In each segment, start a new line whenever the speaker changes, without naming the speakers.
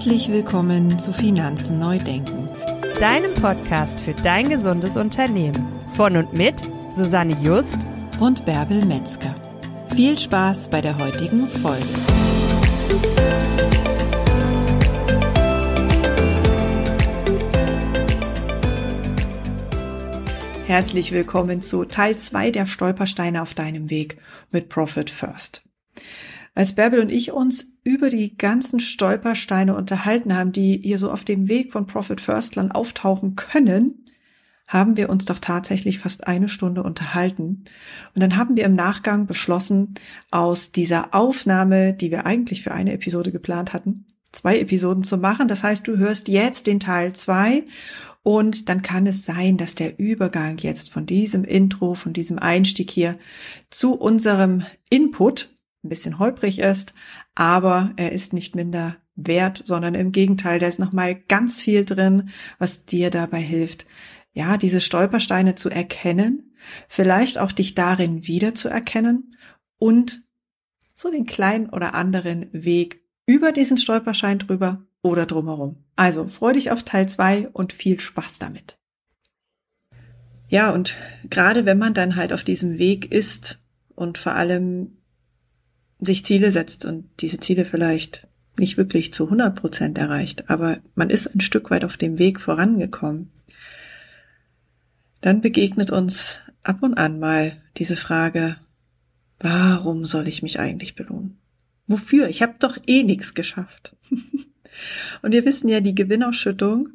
Herzlich willkommen zu Finanzen neu denken,
deinem Podcast für dein gesundes Unternehmen. Von und mit Susanne Just
und Bärbel Metzger. Viel Spaß bei der heutigen Folge. Herzlich willkommen zu Teil 2 der Stolpersteine auf deinem Weg mit Profit First. Als Bärbel und ich uns über die ganzen Stolpersteine unterhalten haben, die hier so auf dem Weg von Profit Firstland auftauchen können, haben wir uns doch tatsächlich fast eine Stunde unterhalten. Und dann haben wir im Nachgang beschlossen, aus dieser Aufnahme, die wir eigentlich für eine Episode geplant hatten, zwei Episoden zu machen. Das heißt, du hörst jetzt den Teil zwei und dann kann es sein, dass der Übergang jetzt von diesem Intro, von diesem Einstieg hier zu unserem Input ein bisschen holprig ist, aber er ist nicht minder wert, sondern im Gegenteil, da ist nochmal ganz viel drin, was dir dabei hilft, ja, diese Stolpersteine zu erkennen, vielleicht auch dich darin wiederzuerkennen und so den kleinen oder anderen Weg über diesen Stolperstein drüber oder drumherum. Also freu dich auf Teil zwei und viel Spaß damit. Ja, und gerade wenn man dann halt auf diesem Weg ist und vor allem sich Ziele setzt und diese Ziele vielleicht nicht wirklich zu 100 Prozent erreicht, aber man ist ein Stück weit auf dem Weg vorangekommen, dann begegnet uns ab und an mal diese Frage, warum soll ich mich eigentlich belohnen? Wofür? Ich habe doch eh nichts geschafft. und wir wissen ja, die Gewinnausschüttung,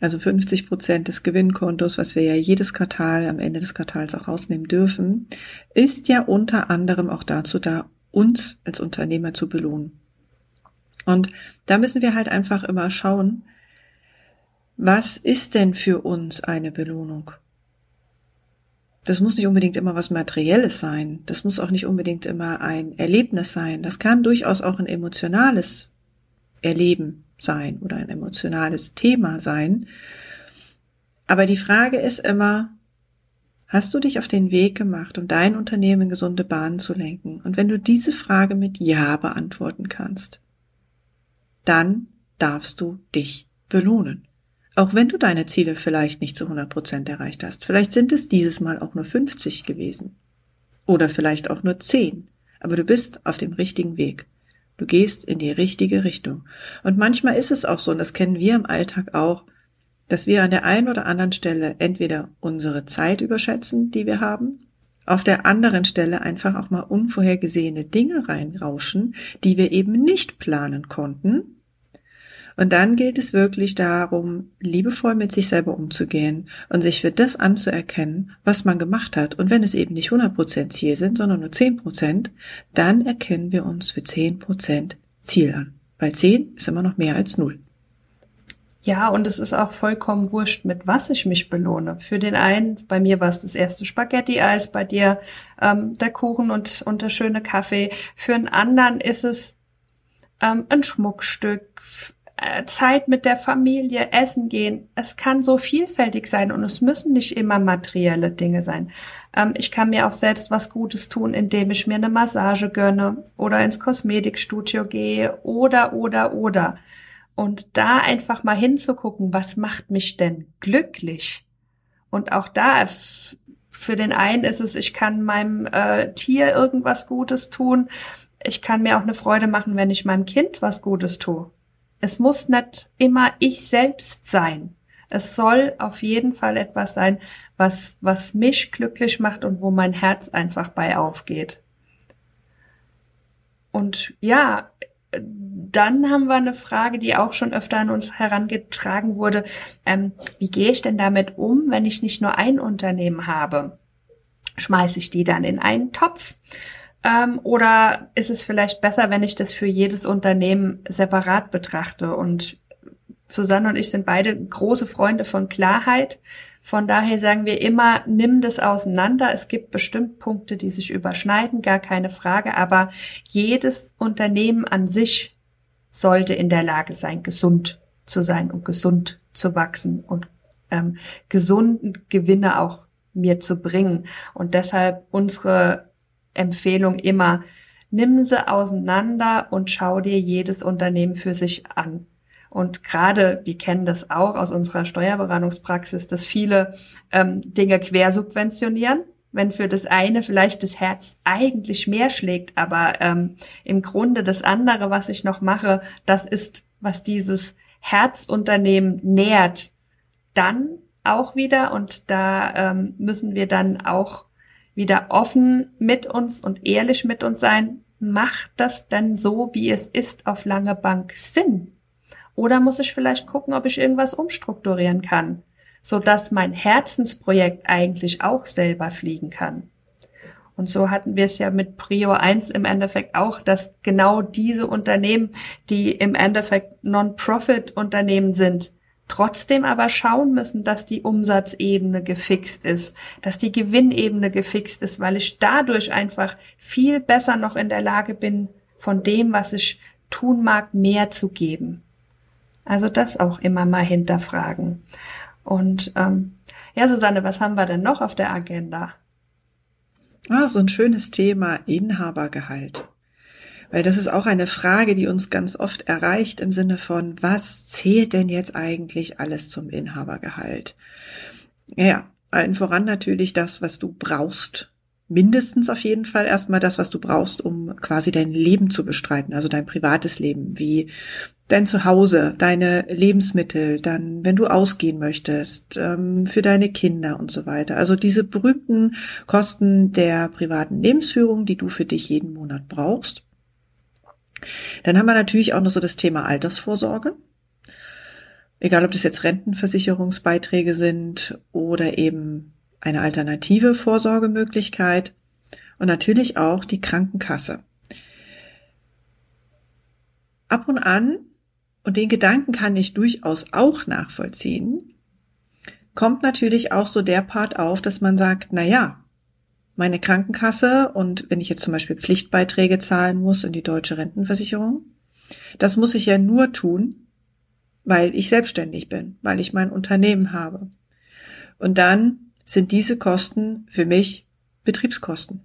also 50 Prozent des Gewinnkontos, was wir ja jedes Quartal am Ende des Quartals auch rausnehmen dürfen, ist ja unter anderem auch dazu da, uns als Unternehmer zu belohnen. Und da müssen wir halt einfach immer schauen, was ist denn für uns eine Belohnung? Das muss nicht unbedingt immer was Materielles sein. Das muss auch nicht unbedingt immer ein Erlebnis sein. Das kann durchaus auch ein emotionales Erleben sein oder ein emotionales Thema sein. Aber die Frage ist immer, Hast du dich auf den Weg gemacht, um dein Unternehmen in gesunde Bahnen zu lenken? Und wenn du diese Frage mit Ja beantworten kannst, dann darfst du dich belohnen. Auch wenn du deine Ziele vielleicht nicht zu 100 Prozent erreicht hast. Vielleicht sind es dieses Mal auch nur 50 gewesen. Oder vielleicht auch nur 10. Aber du bist auf dem richtigen Weg. Du gehst in die richtige Richtung. Und manchmal ist es auch so, und das kennen wir im Alltag auch, dass wir an der einen oder anderen Stelle entweder unsere Zeit überschätzen, die wir haben, auf der anderen Stelle einfach auch mal unvorhergesehene Dinge reinrauschen, die wir eben nicht planen konnten. Und dann gilt es wirklich darum, liebevoll mit sich selber umzugehen und sich für das anzuerkennen, was man gemacht hat. Und wenn es eben nicht 100% Ziel sind, sondern nur 10%, dann erkennen wir uns für 10% Ziel an. Weil 10 ist immer noch mehr als 0.
Ja, und es ist auch vollkommen wurscht, mit was ich mich belohne. Für den einen, bei mir war es das erste Spaghetti-Eis, bei dir ähm, der Kuchen und, und der schöne Kaffee. Für einen anderen ist es ähm, ein Schmuckstück, äh, Zeit mit der Familie, Essen gehen. Es kann so vielfältig sein und es müssen nicht immer materielle Dinge sein. Ähm, ich kann mir auch selbst was Gutes tun, indem ich mir eine Massage gönne oder ins Kosmetikstudio gehe oder, oder, oder. Und da einfach mal hinzugucken, was macht mich denn glücklich? Und auch da, für den einen ist es, ich kann meinem äh, Tier irgendwas Gutes tun. Ich kann mir auch eine Freude machen, wenn ich meinem Kind was Gutes tue. Es muss nicht immer ich selbst sein. Es soll auf jeden Fall etwas sein, was, was mich glücklich macht und wo mein Herz einfach bei aufgeht. Und ja, dann haben wir eine Frage, die auch schon öfter an uns herangetragen wurde. Ähm, wie gehe ich denn damit um, wenn ich nicht nur ein Unternehmen habe? Schmeiße ich die dann in einen Topf? Ähm, oder ist es vielleicht besser, wenn ich das für jedes Unternehmen separat betrachte? Und Susanne und ich sind beide große Freunde von Klarheit. Von daher sagen wir immer, nimm das auseinander. Es gibt bestimmt Punkte, die sich überschneiden, gar keine Frage. Aber jedes Unternehmen an sich sollte in der Lage sein, gesund zu sein und gesund zu wachsen und ähm, gesunden Gewinne auch mir zu bringen. Und deshalb unsere Empfehlung immer, nimm sie auseinander und schau dir jedes Unternehmen für sich an. Und gerade, die kennen das auch aus unserer Steuerberatungspraxis, dass viele ähm, Dinge quersubventionieren wenn für das eine vielleicht das Herz eigentlich mehr schlägt, aber ähm, im Grunde das andere, was ich noch mache, das ist, was dieses Herzunternehmen nährt, dann auch wieder und da ähm, müssen wir dann auch wieder offen mit uns und ehrlich mit uns sein. Macht das denn so, wie es ist, auf lange Bank Sinn? Oder muss ich vielleicht gucken, ob ich irgendwas umstrukturieren kann, so dass mein Herzensprojekt eigentlich auch selber fliegen kann? Und so hatten wir es ja mit Prio 1 im Endeffekt auch, dass genau diese Unternehmen, die im Endeffekt Non-Profit-Unternehmen sind, trotzdem aber schauen müssen, dass die Umsatzebene gefixt ist, dass die Gewinnebene gefixt ist, weil ich dadurch einfach viel besser noch in der Lage bin, von dem, was ich tun mag, mehr zu geben. Also das auch immer mal hinterfragen. Und ähm, ja, Susanne, was haben wir denn noch auf der Agenda?
Ah, so ein schönes Thema Inhabergehalt. Weil das ist auch eine Frage, die uns ganz oft erreicht im Sinne von, was zählt denn jetzt eigentlich alles zum Inhabergehalt? Ja, allen voran natürlich das, was du brauchst. Mindestens auf jeden Fall erstmal das, was du brauchst, um quasi dein Leben zu bestreiten, also dein privates Leben, wie dein Zuhause, deine Lebensmittel, dann, wenn du ausgehen möchtest, ähm, für deine Kinder und so weiter. Also diese berühmten Kosten der privaten Lebensführung, die du für dich jeden Monat brauchst. Dann haben wir natürlich auch noch so das Thema Altersvorsorge. Egal, ob das jetzt Rentenversicherungsbeiträge sind oder eben eine alternative Vorsorgemöglichkeit und natürlich auch die Krankenkasse. Ab und an, und den Gedanken kann ich durchaus auch nachvollziehen, kommt natürlich auch so der Part auf, dass man sagt, na ja, meine Krankenkasse und wenn ich jetzt zum Beispiel Pflichtbeiträge zahlen muss in die deutsche Rentenversicherung, das muss ich ja nur tun, weil ich selbstständig bin, weil ich mein Unternehmen habe. Und dann sind diese Kosten für mich Betriebskosten.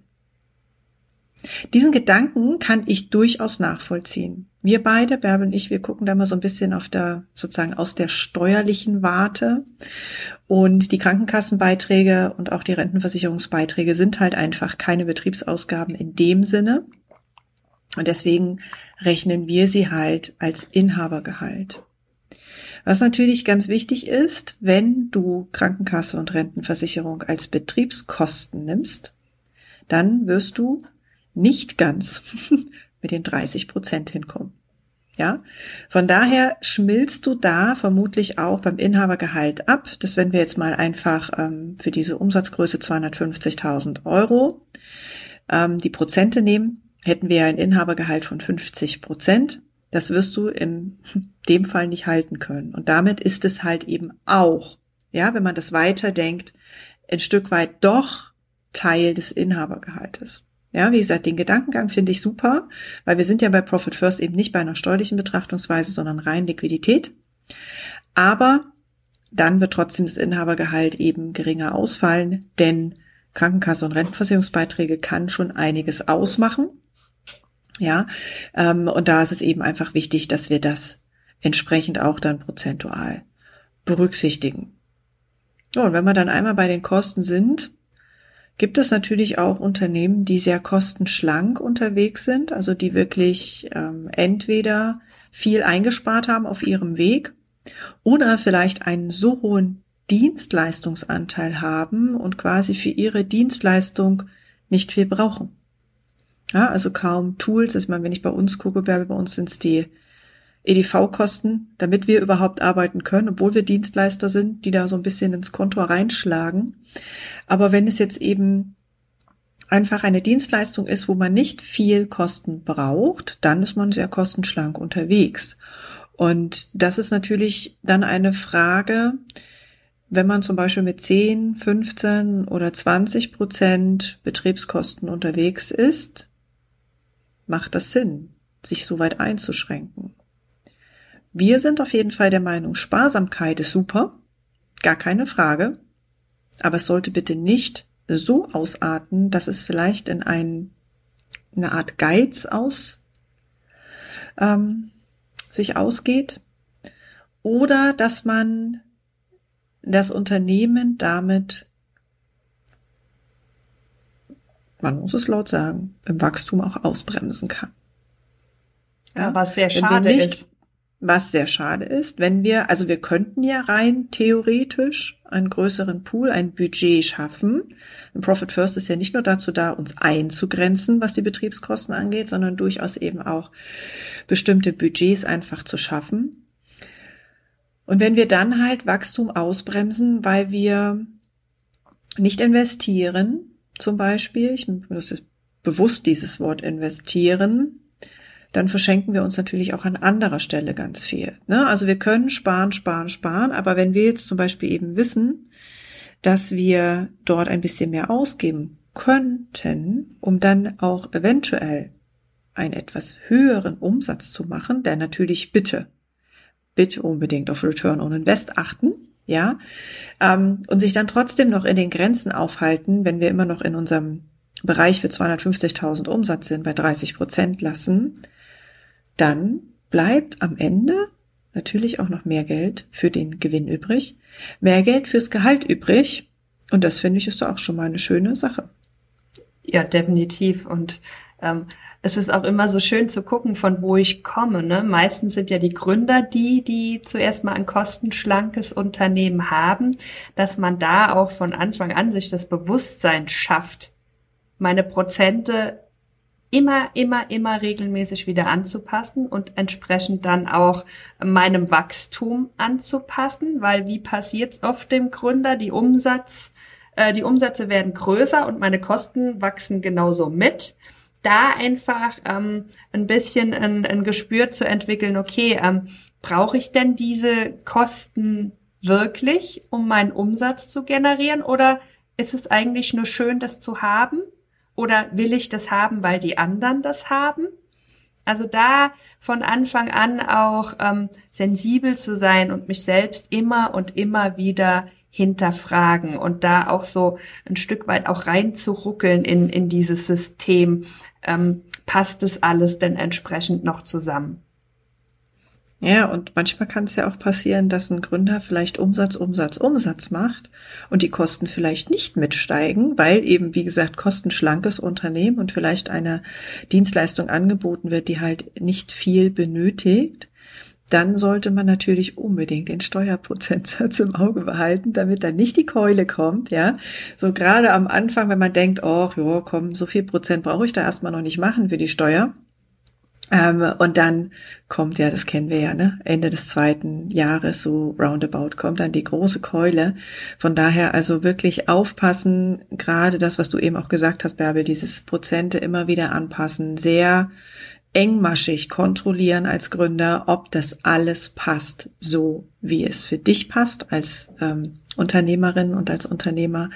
Diesen Gedanken kann ich durchaus nachvollziehen. Wir beide, Bärbel und ich, wir gucken da mal so ein bisschen auf der, sozusagen aus der steuerlichen Warte. Und die Krankenkassenbeiträge und auch die Rentenversicherungsbeiträge sind halt einfach keine Betriebsausgaben in dem Sinne. Und deswegen rechnen wir sie halt als Inhabergehalt. Was natürlich ganz wichtig ist, wenn du Krankenkasse und Rentenversicherung als Betriebskosten nimmst, dann wirst du nicht ganz mit den 30 Prozent hinkommen. Ja, von daher schmilzt du da vermutlich auch beim Inhabergehalt ab. Das wenn wir jetzt mal einfach ähm, für diese Umsatzgröße 250.000 Euro ähm, die Prozente nehmen, hätten wir ein Inhabergehalt von 50 Prozent. Das wirst du in dem Fall nicht halten können. Und damit ist es halt eben auch, ja, wenn man das weiterdenkt, ein Stück weit doch Teil des Inhabergehaltes. Ja, wie gesagt, den Gedankengang finde ich super, weil wir sind ja bei Profit First eben nicht bei einer steuerlichen Betrachtungsweise, sondern rein Liquidität. Aber dann wird trotzdem das Inhabergehalt eben geringer ausfallen, denn Krankenkasse und Rentenversicherungsbeiträge kann schon einiges ausmachen. Ja, ähm, und da ist es eben einfach wichtig, dass wir das entsprechend auch dann prozentual berücksichtigen. So, und wenn wir dann einmal bei den Kosten sind, gibt es natürlich auch Unternehmen, die sehr kostenschlank unterwegs sind, also die wirklich ähm, entweder viel eingespart haben auf ihrem Weg oder vielleicht einen so hohen Dienstleistungsanteil haben und quasi für ihre Dienstleistung nicht viel brauchen. Ja, also kaum Tools. Ich meine, wenn ich bei uns gucke, bei uns sind es die EDV-Kosten, damit wir überhaupt arbeiten können, obwohl wir Dienstleister sind, die da so ein bisschen ins Konto reinschlagen. Aber wenn es jetzt eben einfach eine Dienstleistung ist, wo man nicht viel Kosten braucht, dann ist man sehr kostenschlank unterwegs. Und das ist natürlich dann eine Frage, wenn man zum Beispiel mit 10, 15 oder 20 Prozent Betriebskosten unterwegs ist, macht das Sinn, sich so weit einzuschränken. Wir sind auf jeden Fall der Meinung, Sparsamkeit ist super, gar keine Frage, aber es sollte bitte nicht so ausarten, dass es vielleicht in ein, eine Art Geiz aus ähm, sich ausgeht. oder dass man das Unternehmen damit, man muss es laut sagen, im Wachstum auch ausbremsen kann.
Ja, was sehr schade nicht, ist.
Was sehr schade ist, wenn wir, also wir könnten ja rein theoretisch einen größeren Pool, ein Budget schaffen. Ein Profit First ist ja nicht nur dazu da, uns einzugrenzen, was die Betriebskosten angeht, sondern durchaus eben auch bestimmte Budgets einfach zu schaffen. Und wenn wir dann halt Wachstum ausbremsen, weil wir nicht investieren, zum Beispiel, ich benutze bewusst dieses Wort investieren, dann verschenken wir uns natürlich auch an anderer Stelle ganz viel. Ne? Also wir können sparen, sparen, sparen, aber wenn wir jetzt zum Beispiel eben wissen, dass wir dort ein bisschen mehr ausgeben könnten, um dann auch eventuell einen etwas höheren Umsatz zu machen, der natürlich bitte, bitte unbedingt auf Return on Invest achten, ja, ähm, und sich dann trotzdem noch in den Grenzen aufhalten, wenn wir immer noch in unserem Bereich für 250.000 Umsatz sind, bei 30 Prozent lassen, dann bleibt am Ende natürlich auch noch mehr Geld für den Gewinn übrig, mehr Geld fürs Gehalt übrig. Und das finde ich ist doch auch schon mal eine schöne Sache.
Ja, definitiv. Und ähm, es ist auch immer so schön zu gucken, von wo ich komme. Ne? Meistens sind ja die Gründer die, die zuerst mal ein kostenschlankes Unternehmen haben, dass man da auch von Anfang an sich das Bewusstsein schafft, meine Prozente immer, immer, immer regelmäßig wieder anzupassen und entsprechend dann auch meinem Wachstum anzupassen, weil wie passiert es oft dem Gründer? Die Umsatz, äh, die Umsätze werden größer und meine Kosten wachsen genauso mit. Da einfach ähm, ein bisschen ein, ein Gespür zu entwickeln, okay, ähm, brauche ich denn diese Kosten wirklich, um meinen Umsatz zu generieren oder ist es eigentlich nur schön, das zu haben oder will ich das haben, weil die anderen das haben? Also da von Anfang an auch ähm, sensibel zu sein und mich selbst immer und immer wieder hinterfragen und da auch so ein Stück weit auch reinzuruckeln in, in dieses System. Ähm, passt es alles denn entsprechend noch zusammen?
Ja, und manchmal kann es ja auch passieren, dass ein Gründer vielleicht Umsatz, Umsatz, Umsatz macht und die Kosten vielleicht nicht mitsteigen, weil eben, wie gesagt, kostenschlankes Unternehmen und vielleicht eine Dienstleistung angeboten wird, die halt nicht viel benötigt. Dann sollte man natürlich unbedingt den Steuerprozentsatz im Auge behalten, damit dann nicht die Keule kommt, ja. So gerade am Anfang, wenn man denkt, oh, ja, komm, so viel Prozent brauche ich da erstmal noch nicht machen für die Steuer ähm, und dann kommt ja, das kennen wir ja, ne, Ende des zweiten Jahres, so roundabout, kommt dann die große Keule. Von daher also wirklich aufpassen, gerade das, was du eben auch gesagt hast, Bärbel, dieses Prozente immer wieder anpassen, sehr engmaschig kontrollieren als Gründer, ob das alles passt, so wie es für dich passt als ähm, Unternehmerin und als Unternehmer,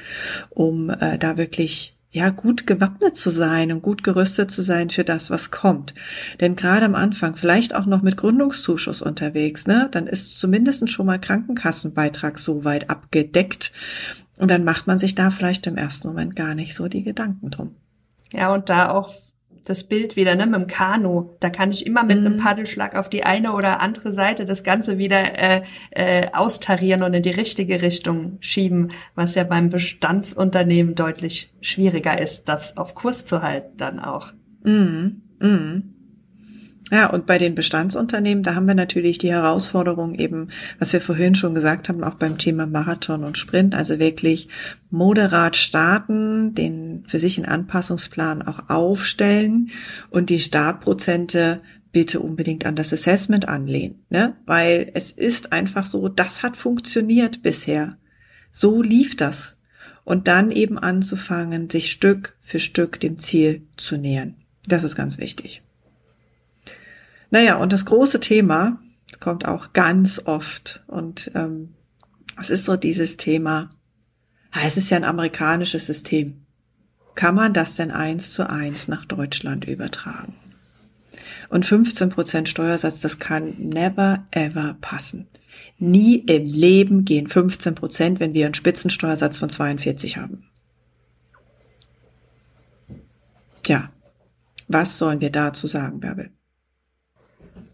um äh, da wirklich ja, gut gewappnet zu sein und gut gerüstet zu sein für das, was kommt. Denn gerade am Anfang, vielleicht auch noch mit Gründungszuschuss unterwegs, ne, dann ist zumindest schon mal Krankenkassenbeitrag so weit abgedeckt. Und dann macht man sich da vielleicht im ersten Moment gar nicht so die Gedanken drum.
Ja, und da auch das Bild wieder, ne, mit dem Kanu. Da kann ich immer mit mhm. einem Paddelschlag auf die eine oder andere Seite das Ganze wieder äh, äh, austarieren und in die richtige Richtung schieben, was ja beim Bestandsunternehmen deutlich schwieriger ist, das auf Kurs zu halten dann auch.
Mhm. Mhm. Ja, und bei den Bestandsunternehmen, da haben wir natürlich die Herausforderung eben, was wir vorhin schon gesagt haben, auch beim Thema Marathon und Sprint, also wirklich moderat starten, den für sich einen Anpassungsplan auch aufstellen und die Startprozente bitte unbedingt an das Assessment anlehnen, ne? Weil es ist einfach so, das hat funktioniert bisher. So lief das. Und dann eben anzufangen, sich Stück für Stück dem Ziel zu nähern. Das ist ganz wichtig. Naja, und das große Thema kommt auch ganz oft und ähm, es ist so dieses Thema, es ist ja ein amerikanisches System. Kann man das denn eins zu eins nach Deutschland übertragen? Und 15 Prozent Steuersatz, das kann never ever passen. Nie im Leben gehen 15 Prozent, wenn wir einen Spitzensteuersatz von 42 haben. Tja, was sollen wir dazu sagen, Bärbel?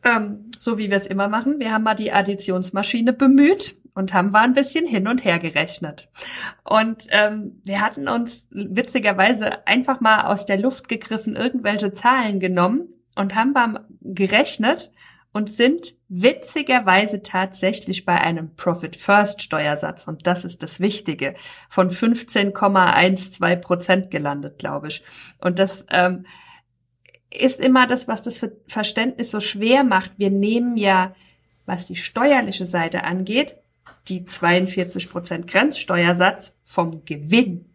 Ähm, so wie wir es immer machen. Wir haben mal die Additionsmaschine bemüht und haben mal ein bisschen hin und her gerechnet. Und ähm, wir hatten uns witzigerweise einfach mal aus der Luft gegriffen irgendwelche Zahlen genommen und haben mal gerechnet und sind witzigerweise tatsächlich bei einem Profit First Steuersatz und das ist das Wichtige von 15,12 Prozent gelandet, glaube ich. Und das ähm, ist immer das, was das Verständnis so schwer macht. Wir nehmen ja, was die steuerliche Seite angeht, die 42 Prozent Grenzsteuersatz vom Gewinn.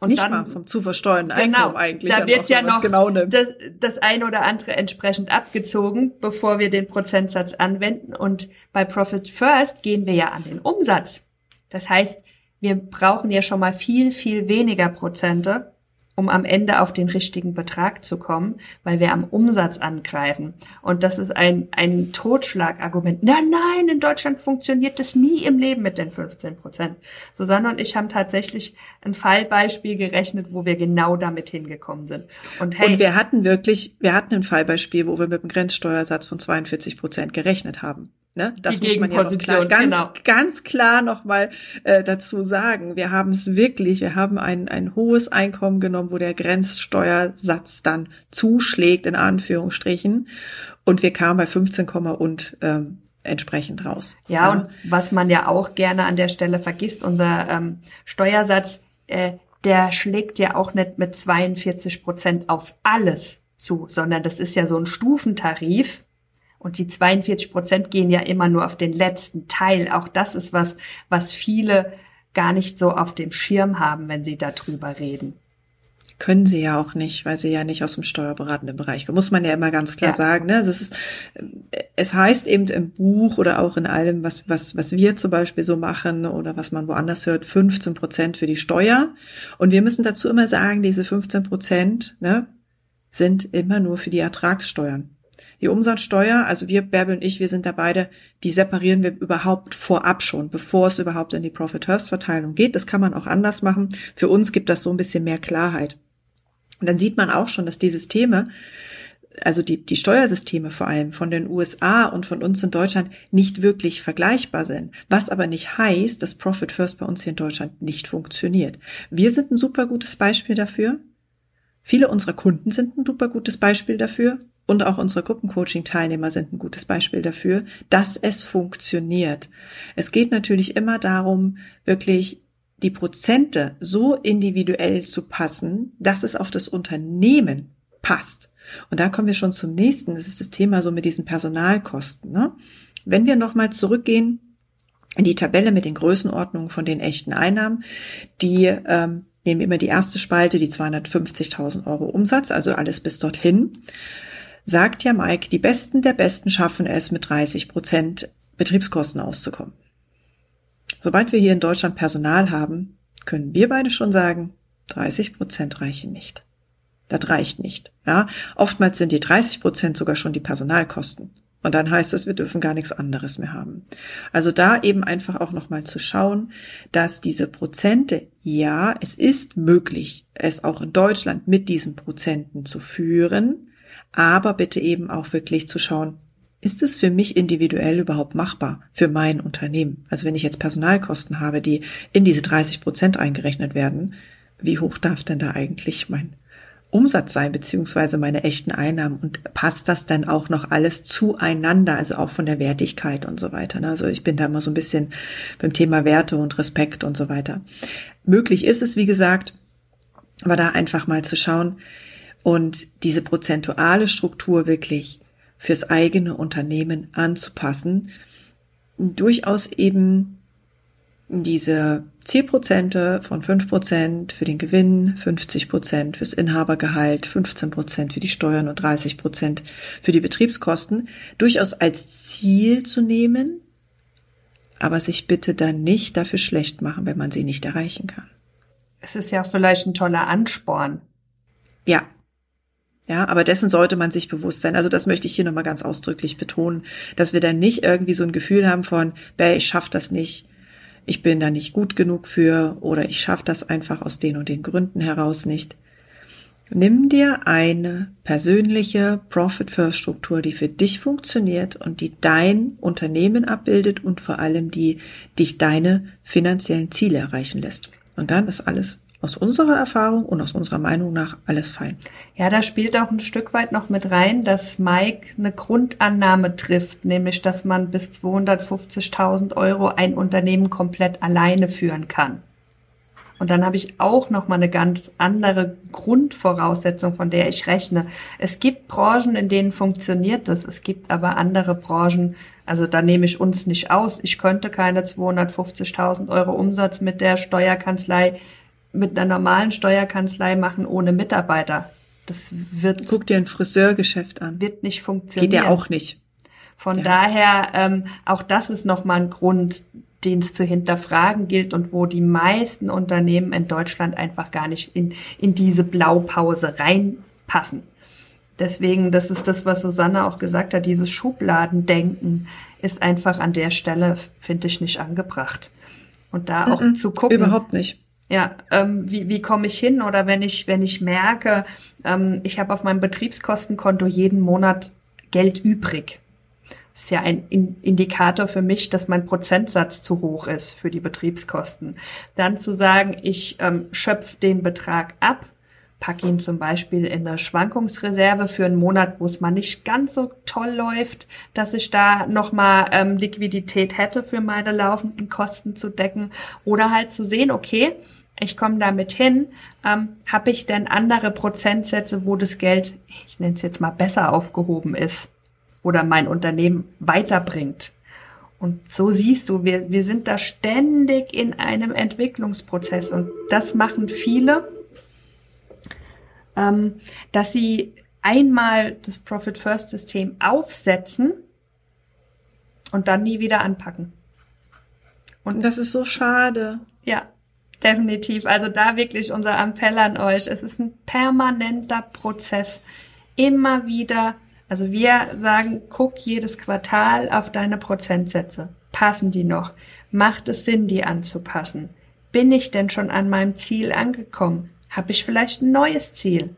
Und Nicht dann, mal vom zu versteuernden genau, Einkommen eigentlich.
Da wird ja noch genau das, das ein oder andere entsprechend abgezogen, bevor wir den Prozentsatz anwenden. Und bei Profit First gehen wir ja an den Umsatz. Das heißt, wir brauchen ja schon mal viel, viel weniger Prozente, um am Ende auf den richtigen Betrag zu kommen, weil wir am Umsatz angreifen. Und das ist ein, ein Totschlagargument. Nein, nein, in Deutschland funktioniert das nie im Leben mit den 15 Prozent. Susanne und ich haben tatsächlich ein Fallbeispiel gerechnet, wo wir genau damit hingekommen sind.
Und, hey, und wir hatten wirklich, wir hatten ein Fallbeispiel, wo wir mit einem Grenzsteuersatz von 42 Prozent gerechnet haben. Ne? Das muss man ja noch klar, ganz, genau. ganz klar nochmal äh, dazu sagen. Wir haben es wirklich, wir haben ein, ein hohes Einkommen genommen, wo der Grenzsteuersatz dann zuschlägt, in Anführungsstrichen. Und wir kamen bei 15, und ähm, entsprechend raus.
Ja, ja, und was man ja auch gerne an der Stelle vergisst, unser ähm, Steuersatz, äh, der schlägt ja auch nicht mit 42 Prozent auf alles zu, sondern das ist ja so ein Stufentarif und die 42 Prozent gehen ja immer nur auf den letzten Teil. Auch das ist was, was viele gar nicht so auf dem Schirm haben, wenn sie darüber reden.
Können sie ja auch nicht, weil sie ja nicht aus dem steuerberatenden Bereich kommen. Muss man ja immer ganz klar ja. sagen. Ne? Es, ist, es heißt eben im Buch oder auch in allem, was, was, was wir zum Beispiel so machen oder was man woanders hört, 15 Prozent für die Steuer. Und wir müssen dazu immer sagen, diese 15 Prozent ne, sind immer nur für die Ertragssteuern. Die Umsatzsteuer, also wir, Bärbel und ich, wir sind da beide, die separieren wir überhaupt vorab schon, bevor es überhaupt in die Profit-Hurst-Verteilung geht. Das kann man auch anders machen. Für uns gibt das so ein bisschen mehr Klarheit. Und dann sieht man auch schon, dass die Systeme, also die, die Steuersysteme vor allem von den USA und von uns in Deutschland nicht wirklich vergleichbar sind. Was aber nicht heißt, dass Profit First bei uns hier in Deutschland nicht funktioniert. Wir sind ein super gutes Beispiel dafür. Viele unserer Kunden sind ein super gutes Beispiel dafür und auch unsere Gruppencoaching-Teilnehmer sind ein gutes Beispiel dafür, dass es funktioniert. Es geht natürlich immer darum, wirklich die Prozente so individuell zu passen, dass es auf das Unternehmen passt. Und da kommen wir schon zum nächsten. Das ist das Thema so mit diesen Personalkosten. Ne? Wenn wir nochmal zurückgehen in die Tabelle mit den Größenordnungen von den echten Einnahmen, die ähm, nehmen immer die erste Spalte, die 250.000 Euro Umsatz, also alles bis dorthin sagt ja Mike, die Besten der Besten schaffen es, mit 30 Prozent Betriebskosten auszukommen. Sobald wir hier in Deutschland Personal haben, können wir beide schon sagen, 30 Prozent reichen nicht. Das reicht nicht. Ja, oftmals sind die 30 Prozent sogar schon die Personalkosten. Und dann heißt es, wir dürfen gar nichts anderes mehr haben. Also da eben einfach auch nochmal zu schauen, dass diese Prozente, ja, es ist möglich, es auch in Deutschland mit diesen Prozenten zu führen, aber bitte eben auch wirklich zu schauen, ist es für mich individuell überhaupt machbar für mein Unternehmen? Also wenn ich jetzt Personalkosten habe, die in diese 30 Prozent eingerechnet werden, wie hoch darf denn da eigentlich mein Umsatz sein, beziehungsweise meine echten Einnahmen und passt das dann auch noch alles zueinander, also auch von der Wertigkeit und so weiter. Ne? Also ich bin da immer so ein bisschen beim Thema Werte und Respekt und so weiter. Möglich ist es, wie gesagt, aber da einfach mal zu schauen, und diese prozentuale Struktur wirklich fürs eigene Unternehmen anzupassen, durchaus eben diese Zielprozente von 5% für den Gewinn, 50% fürs Inhabergehalt, 15% für die Steuern und 30% für die Betriebskosten durchaus als Ziel zu nehmen, aber sich bitte dann nicht dafür schlecht machen, wenn man sie nicht erreichen kann.
Es ist ja vielleicht ein toller Ansporn.
Ja, ja, aber dessen sollte man sich bewusst sein. Also das möchte ich hier nochmal ganz ausdrücklich betonen, dass wir dann nicht irgendwie so ein Gefühl haben von, bäh, ich schaff das nicht, ich bin da nicht gut genug für oder ich schaff das einfach aus den und den Gründen heraus nicht. Nimm dir eine persönliche Profit-First-Struktur, die für dich funktioniert und die dein Unternehmen abbildet und vor allem die dich deine finanziellen Ziele erreichen lässt. Und dann ist alles aus unserer Erfahrung und aus unserer Meinung nach alles fein.
Ja, da spielt auch ein Stück weit noch mit rein, dass Mike eine Grundannahme trifft, nämlich dass man bis 250.000 Euro ein Unternehmen komplett alleine führen kann. Und dann habe ich auch noch mal eine ganz andere Grundvoraussetzung, von der ich rechne. Es gibt Branchen, in denen funktioniert das. Es gibt aber andere Branchen, also da nehme ich uns nicht aus. Ich könnte keine 250.000 Euro Umsatz mit der Steuerkanzlei, mit einer normalen Steuerkanzlei machen ohne Mitarbeiter. Das wird.
Guck dir ein Friseurgeschäft an.
Wird nicht funktionieren.
Geht ja auch nicht.
Von ja. daher, ähm, auch das ist nochmal ein Grund, den es zu hinterfragen gilt und wo die meisten Unternehmen in Deutschland einfach gar nicht in, in diese Blaupause reinpassen. Deswegen, das ist das, was Susanne auch gesagt hat, dieses Schubladendenken ist einfach an der Stelle, finde ich, nicht angebracht. Und da auch mm -mm, zu gucken.
Überhaupt nicht.
Ja, ähm, wie, wie komme ich hin? Oder wenn ich, wenn ich merke, ähm, ich habe auf meinem Betriebskostenkonto jeden Monat Geld übrig ist ja ein Indikator für mich, dass mein Prozentsatz zu hoch ist für die Betriebskosten. Dann zu sagen, ich ähm, schöpfe den Betrag ab, packe ihn zum Beispiel in eine Schwankungsreserve für einen Monat, wo es mal nicht ganz so toll läuft, dass ich da nochmal ähm, Liquidität hätte für meine laufenden Kosten zu decken. Oder halt zu sehen, okay, ich komme damit hin, ähm, habe ich denn andere Prozentsätze, wo das Geld, ich nenne es jetzt mal, besser aufgehoben ist oder mein Unternehmen weiterbringt. Und so siehst du, wir, wir sind da ständig in einem Entwicklungsprozess und das machen viele, ähm, dass sie einmal das Profit First System aufsetzen und dann nie wieder anpacken.
Und das ist so schade.
Ja, definitiv. Also da wirklich unser Appell an euch. Es ist ein permanenter Prozess. Immer wieder also wir sagen, guck jedes Quartal auf deine Prozentsätze. Passen die noch? Macht es Sinn, die anzupassen? Bin ich denn schon an meinem Ziel angekommen? Habe ich vielleicht ein neues Ziel?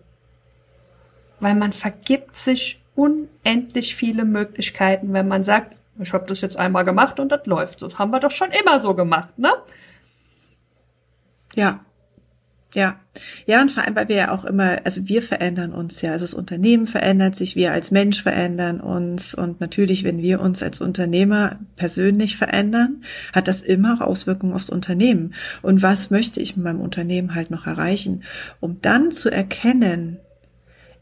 Weil man vergibt sich unendlich viele Möglichkeiten, wenn man sagt, ich habe das jetzt einmal gemacht und das läuft. Das haben wir doch schon immer so gemacht, ne?
Ja, ja, ja, und vor allem, weil wir ja auch immer, also wir verändern uns ja, also das Unternehmen verändert sich, wir als Mensch verändern uns. Und natürlich, wenn wir uns als Unternehmer persönlich verändern, hat das immer auch Auswirkungen aufs Unternehmen. Und was möchte ich mit meinem Unternehmen halt noch erreichen, um dann zu erkennen,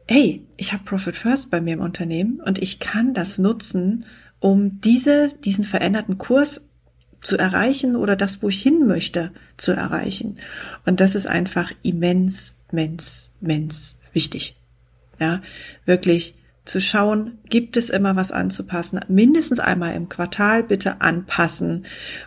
hey, ich habe Profit First bei mir im Unternehmen und ich kann das nutzen, um diese, diesen veränderten Kurs zu erreichen oder das, wo ich hin möchte, zu erreichen. Und das ist einfach immens, mens, mens wichtig. Ja, wirklich zu schauen, gibt es immer was anzupassen, mindestens einmal im Quartal bitte anpassen,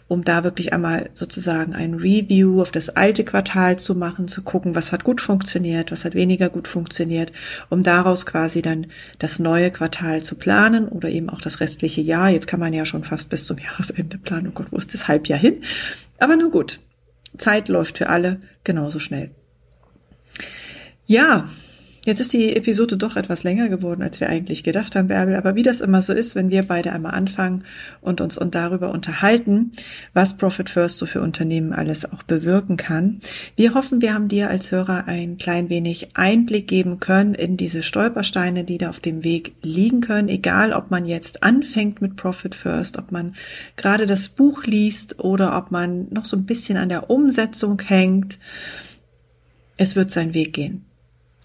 um da wirklich einmal sozusagen ein Review auf das alte Quartal zu machen, zu gucken, was hat gut funktioniert, was hat weniger gut funktioniert, um daraus quasi dann das neue Quartal zu planen oder eben auch das restliche Jahr. Jetzt kann man ja schon fast bis zum Jahresende planen. Oh Gott, wo ist das Halbjahr hin? Aber nun gut. Zeit läuft für alle genauso schnell. Ja, Jetzt ist die Episode doch etwas länger geworden, als wir eigentlich gedacht haben, Bärbel. Aber wie das immer so ist, wenn wir beide einmal anfangen und uns und darüber unterhalten, was Profit First so für Unternehmen alles auch bewirken kann. Wir hoffen, wir haben dir als Hörer ein klein wenig Einblick geben können in diese Stolpersteine, die da auf dem Weg liegen können. Egal, ob man jetzt anfängt mit Profit First, ob man gerade das Buch liest oder ob man noch so ein bisschen an der Umsetzung hängt. Es wird seinen Weg gehen.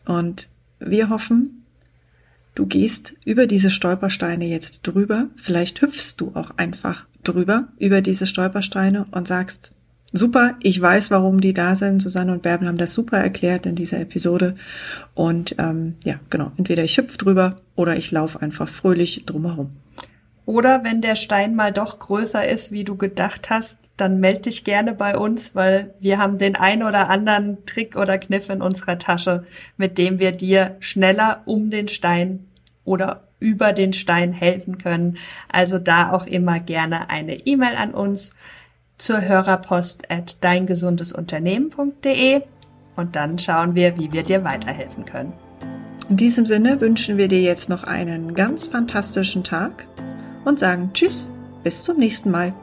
Und wir hoffen, du gehst über diese Stolpersteine jetzt drüber. Vielleicht hüpfst du auch einfach drüber über diese Stolpersteine und sagst, super, ich weiß, warum die da sind. Susanne und Bärbel haben das super erklärt in dieser Episode. Und ähm, ja, genau, entweder ich hüpf drüber oder ich laufe einfach fröhlich drumherum.
Oder wenn der Stein mal doch größer ist, wie du gedacht hast, dann melde dich gerne bei uns, weil wir haben den ein oder anderen Trick oder Kniff in unserer Tasche, mit dem wir dir schneller um den Stein oder über den Stein helfen können. Also da auch immer gerne eine E-Mail an uns zur Hörerpost at deingesundesunternehmen.de Und dann schauen wir, wie wir dir weiterhelfen können.
In diesem Sinne wünschen wir dir jetzt noch einen ganz fantastischen Tag und sagen Tschüss, bis zum nächsten Mal.